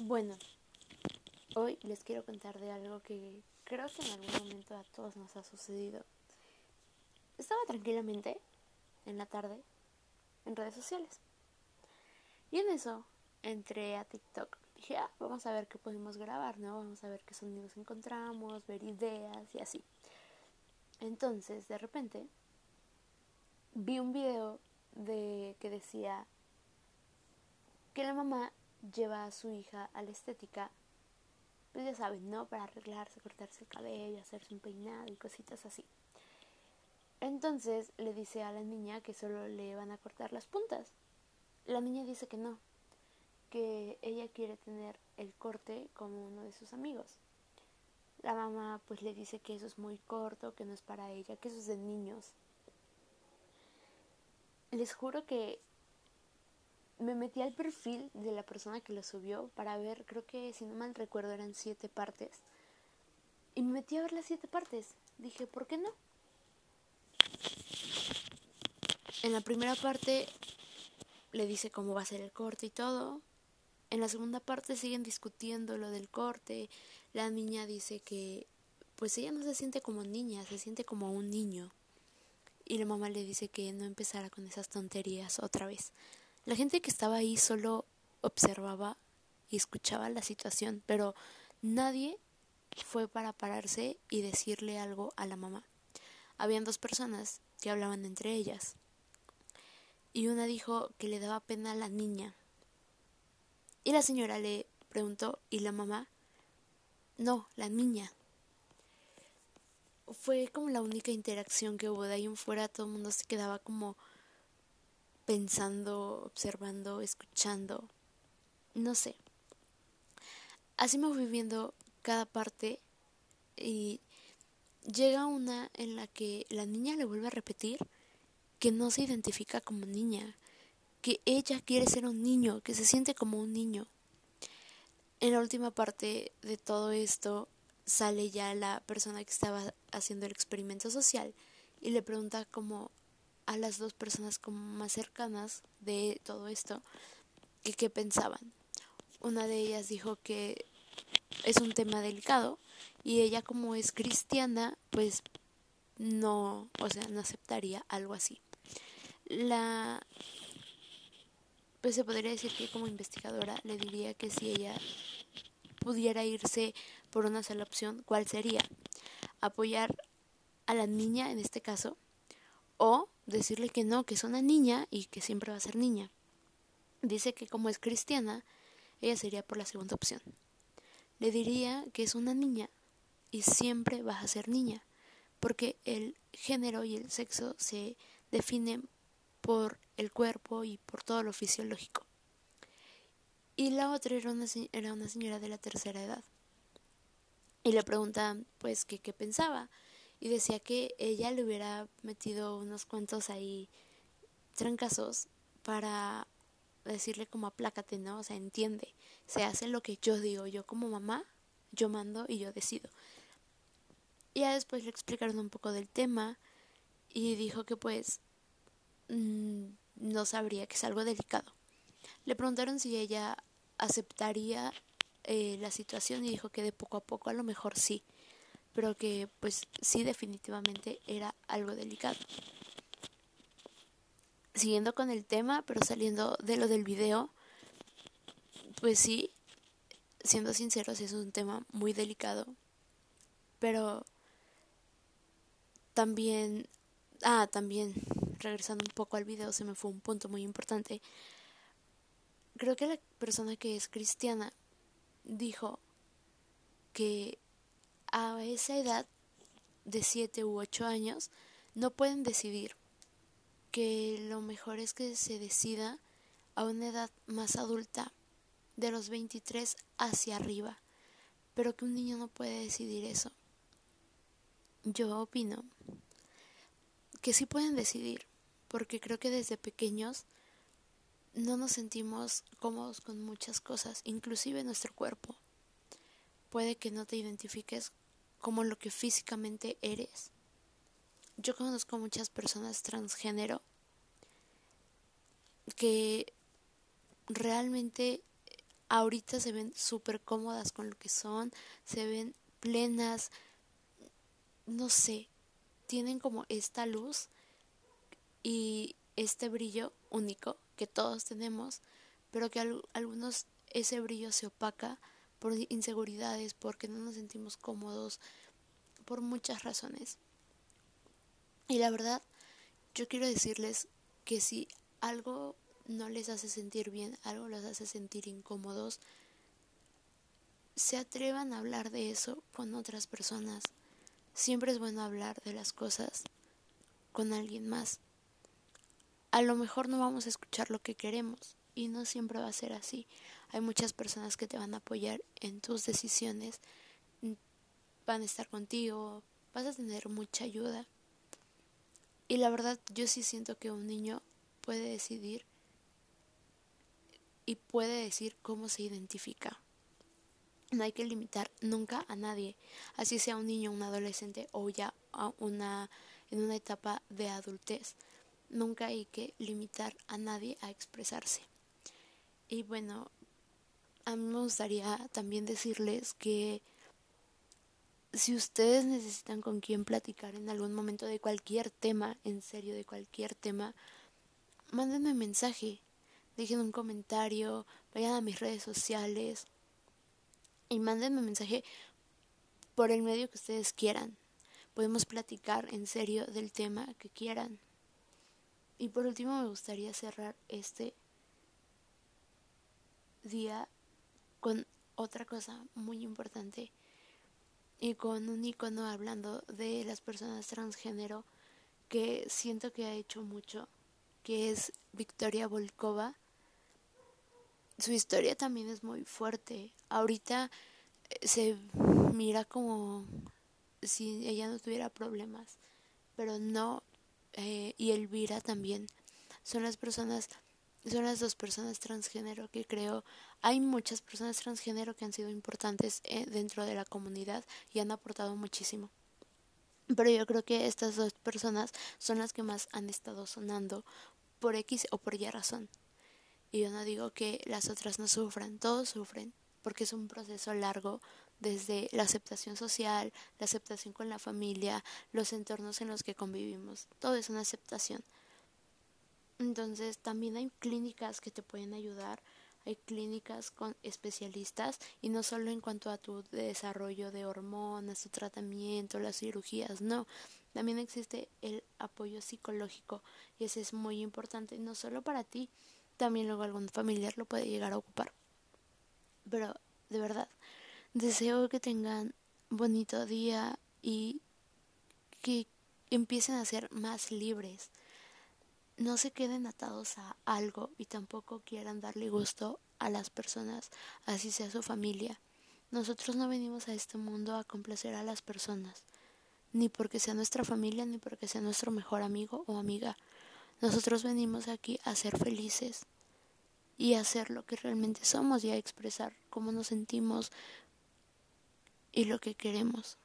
Bueno, hoy les quiero contar de algo que creo que en algún momento a todos nos ha sucedido. Estaba tranquilamente en la tarde en redes sociales. Y en eso entré a TikTok. Dije, ah, vamos a ver qué podemos grabar, ¿no? Vamos a ver qué sonidos encontramos, ver ideas y así. Entonces, de repente, vi un video de que decía que la mamá lleva a su hija a la estética, pues ya saben, ¿no? Para arreglarse, cortarse el cabello, hacerse un peinado y cositas así. Entonces le dice a la niña que solo le van a cortar las puntas. La niña dice que no, que ella quiere tener el corte como uno de sus amigos. La mamá pues le dice que eso es muy corto, que no es para ella, que eso es de niños. Les juro que me metí al perfil de la persona que lo subió para ver, creo que si no mal recuerdo eran siete partes. Y me metí a ver las siete partes. Dije, ¿por qué no? En la primera parte le dice cómo va a ser el corte y todo. En la segunda parte siguen discutiendo lo del corte. La niña dice que pues ella no se siente como niña, se siente como un niño. Y la mamá le dice que no empezara con esas tonterías otra vez. La gente que estaba ahí solo observaba y escuchaba la situación, pero nadie fue para pararse y decirle algo a la mamá. Habían dos personas que hablaban entre ellas. Y una dijo que le daba pena a la niña. Y la señora le preguntó, ¿y la mamá? No, la niña. Fue como la única interacción que hubo de ahí en fuera, todo el mundo se quedaba como pensando, observando, escuchando, no sé. Así me voy viendo cada parte y llega una en la que la niña le vuelve a repetir que no se identifica como niña, que ella quiere ser un niño, que se siente como un niño. En la última parte de todo esto sale ya la persona que estaba haciendo el experimento social y le pregunta como a las dos personas como más cercanas de todo esto que qué pensaban. Una de ellas dijo que es un tema delicado y ella como es cristiana pues no, o sea, no aceptaría algo así. La pues se podría decir que como investigadora le diría que si ella pudiera irse por una sola opción, ¿cuál sería? Apoyar a la niña en este caso o decirle que no, que es una niña y que siempre va a ser niña. Dice que como es cristiana, ella sería por la segunda opción. Le diría que es una niña y siempre va a ser niña, porque el género y el sexo se definen por el cuerpo y por todo lo fisiológico. Y la otra era una, era una señora de la tercera edad. Y le preguntan, pues, qué pensaba y decía que ella le hubiera metido unos cuantos ahí trancazos para decirle como aplácate, ¿no? O sea, entiende, se hace lo que yo digo, yo como mamá, yo mando y yo decido. Y ya después le explicaron un poco del tema y dijo que pues mm, no sabría que es algo delicado. Le preguntaron si ella aceptaría eh, la situación y dijo que de poco a poco a lo mejor sí pero que pues sí definitivamente era algo delicado. Siguiendo con el tema, pero saliendo de lo del video, pues sí, siendo sinceros, es un tema muy delicado, pero también, ah, también, regresando un poco al video, se me fue un punto muy importante. Creo que la persona que es cristiana dijo que a esa edad de 7 u 8 años no pueden decidir, que lo mejor es que se decida a una edad más adulta, de los 23 hacia arriba, pero que un niño no puede decidir eso. Yo opino que sí pueden decidir, porque creo que desde pequeños no nos sentimos cómodos con muchas cosas, inclusive nuestro cuerpo. Puede que no te identifiques como lo que físicamente eres. Yo conozco muchas personas transgénero que realmente ahorita se ven súper cómodas con lo que son, se ven plenas, no sé, tienen como esta luz y este brillo único que todos tenemos, pero que algunos ese brillo se opaca por inseguridades, porque no nos sentimos cómodos, por muchas razones. Y la verdad, yo quiero decirles que si algo no les hace sentir bien, algo les hace sentir incómodos, se atrevan a hablar de eso con otras personas. Siempre es bueno hablar de las cosas con alguien más. A lo mejor no vamos a escuchar lo que queremos y no siempre va a ser así. Hay muchas personas que te van a apoyar en tus decisiones, van a estar contigo, vas a tener mucha ayuda. Y la verdad yo sí siento que un niño puede decidir y puede decir cómo se identifica. No hay que limitar nunca a nadie, así sea un niño, un adolescente o ya una, en una etapa de adultez. Nunca hay que limitar a nadie a expresarse. Y bueno, a mí me gustaría también decirles que si ustedes necesitan con quién platicar en algún momento de cualquier tema, en serio, de cualquier tema, mándenme un mensaje dejen un comentario, vayan a mis redes sociales y mándenme un mensaje por el medio que ustedes quieran. Podemos platicar en serio del tema que quieran. Y por último me gustaría cerrar este día con otra cosa muy importante y con un icono hablando de las personas transgénero que siento que ha hecho mucho, que es Victoria Volkova su historia también es muy fuerte. Ahorita eh, se mira como si ella no tuviera problemas, pero no, eh, y Elvira también. Son las personas, son las dos personas transgénero que creo. Hay muchas personas transgénero que han sido importantes eh, dentro de la comunidad y han aportado muchísimo. Pero yo creo que estas dos personas son las que más han estado sonando por X o por Y razón. Y yo no digo que las otras no sufran, todos sufren, porque es un proceso largo desde la aceptación social, la aceptación con la familia, los entornos en los que convivimos. Todo es una aceptación. Entonces también hay clínicas que te pueden ayudar, hay clínicas con especialistas y no solo en cuanto a tu desarrollo de hormonas, tu tratamiento, las cirugías, no. También existe el apoyo psicológico y ese es muy importante, no solo para ti, también luego algún familiar lo puede llegar a ocupar. Pero de verdad, deseo que tengan bonito día y que empiecen a ser más libres. No se queden atados a algo y tampoco quieran darle gusto a las personas, así sea su familia. Nosotros no venimos a este mundo a complacer a las personas, ni porque sea nuestra familia, ni porque sea nuestro mejor amigo o amiga. Nosotros venimos aquí a ser felices y a ser lo que realmente somos y a expresar cómo nos sentimos y lo que queremos.